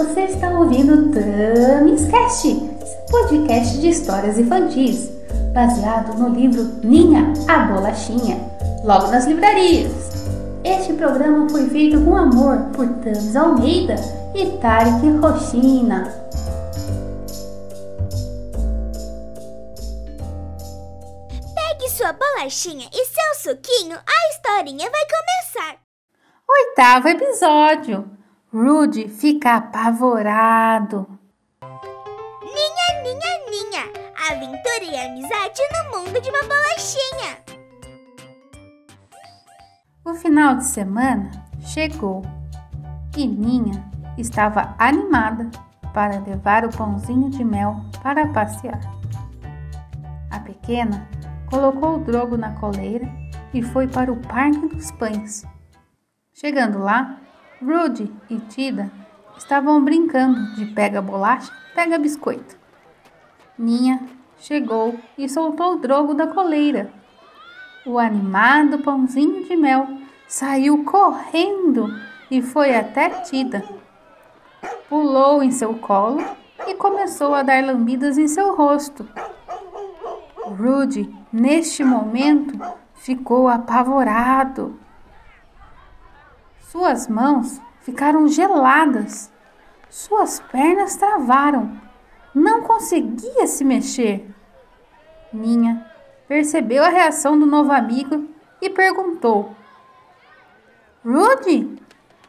Você está ouvindo Tamis Cast, podcast de histórias infantis, baseado no livro Ninha, a Bolachinha, logo nas livrarias. Este programa foi feito com amor por Tamis Almeida e Tarek Rochina. Pegue sua bolachinha e seu suquinho, a historinha vai começar. Oitavo episódio. Rudy fica apavorado. Ninha, ninha, ninha. Aventura e amizade no mundo de uma bolachinha. O final de semana chegou e Ninha estava animada para levar o pãozinho de mel para passear. A pequena colocou o drogo na coleira e foi para o Parque dos Pães. Chegando lá, Rudy e Tida estavam brincando de pega-bolacha, pega-biscoito. Ninha chegou e soltou o drogo da coleira. O animado pãozinho de mel saiu correndo e foi até Tida. Pulou em seu colo e começou a dar lambidas em seu rosto. Rudy, neste momento, ficou apavorado. Suas mãos ficaram geladas. Suas pernas travaram. Não conseguia se mexer. Ninha percebeu a reação do novo amigo e perguntou: Rudy,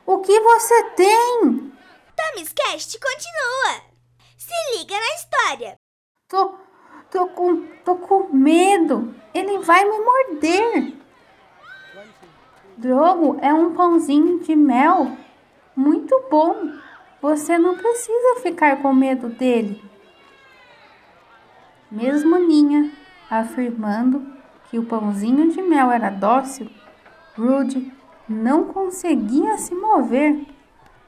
o que você tem? Tamis Cast continua. Se liga na história. Tô, tô, com, tô com medo. Ele vai me morder. Drogo é um pãozinho de mel muito bom. Você não precisa ficar com medo dele. Mesmo Ninha afirmando que o pãozinho de mel era dócil, Rude não conseguia se mover.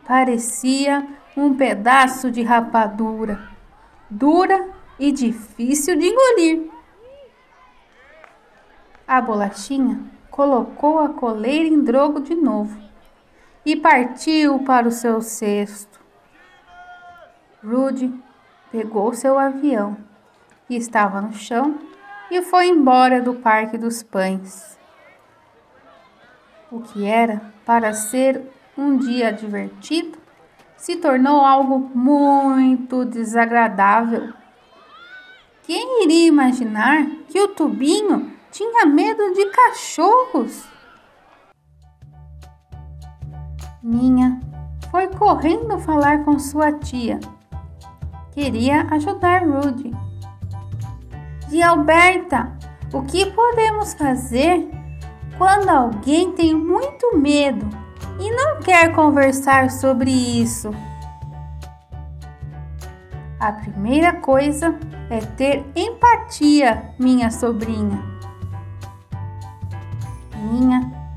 Parecia um pedaço de rapadura, dura e difícil de engolir. A bolachinha colocou a coleira em drogo de novo e partiu para o seu cesto. Rude pegou seu avião, que estava no chão, e foi embora do Parque dos Pães. O que era para ser um dia divertido se tornou algo muito desagradável. Quem iria imaginar que o tubinho tinha medo de cachorros? Minha foi correndo falar com sua tia. Queria ajudar Rudy. Tia Alberta, o que podemos fazer quando alguém tem muito medo e não quer conversar sobre isso? A primeira coisa é ter empatia, minha sobrinha.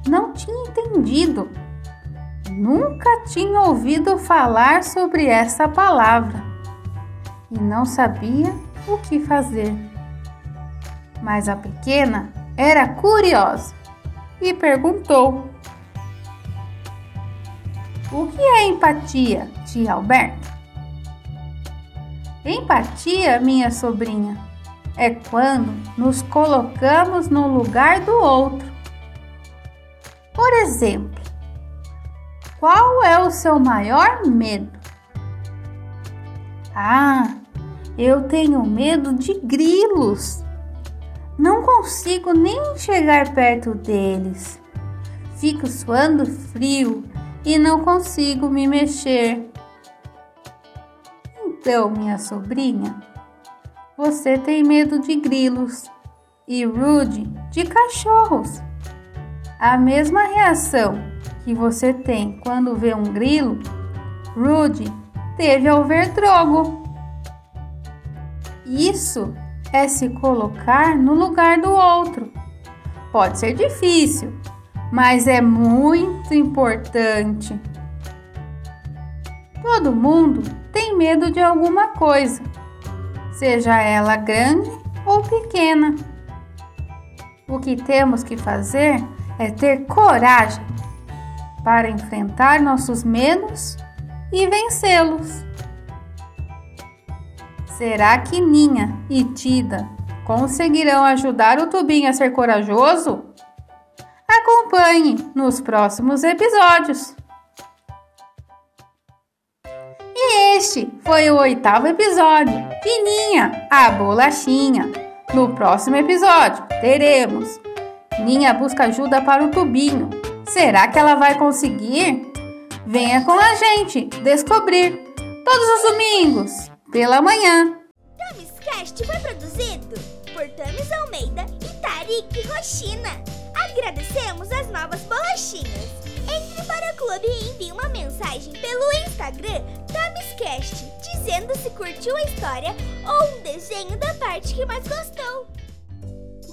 Não tinha entendido nunca tinha ouvido falar sobre essa palavra e não sabia o que fazer. Mas a pequena era curiosa e perguntou: O que é empatia, tia Alberta? Empatia, minha sobrinha, é quando nos colocamos no lugar do outro. Por exemplo, qual é o seu maior medo? Ah, eu tenho medo de grilos. Não consigo nem chegar perto deles. Fico suando frio e não consigo me mexer. Então, minha sobrinha, você tem medo de grilos e Rude de cachorros. A mesma reação que você tem quando vê um grilo, Rude teve ao ver Drogo. Isso é se colocar no lugar do outro. Pode ser difícil, mas é muito importante. Todo mundo tem medo de alguma coisa, seja ela grande ou pequena. O que temos que fazer é ter coragem para enfrentar nossos medos e vencê-los. Será que Ninha e Tida conseguirão ajudar o Tubinho a ser corajoso? Acompanhe nos próximos episódios. E este foi o oitavo episódio de Ninha, a bolachinha. No próximo episódio teremos Ninha busca ajuda para o tubinho. Será que ela vai conseguir? Venha com a gente descobrir todos os domingos pela manhã. Tamiscast foi produzido por Tamis Almeida e Tarik Rochina. Agradecemos as novas bolachinhas. Entre para o clube e envie uma mensagem pelo Instagram Tamiscast dizendo se curtiu a história ou um desenho da parte que mais gostou.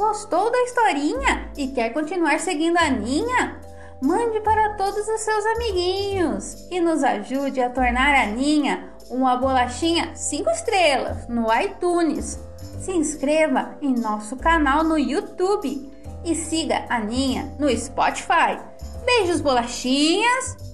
Gostou da historinha e quer continuar seguindo a Ninha? Mande para todos os seus amiguinhos e nos ajude a tornar a Ninha uma bolachinha 5 estrelas no iTunes. Se inscreva em nosso canal no YouTube e siga a Ninha no Spotify. Beijos, bolachinhas!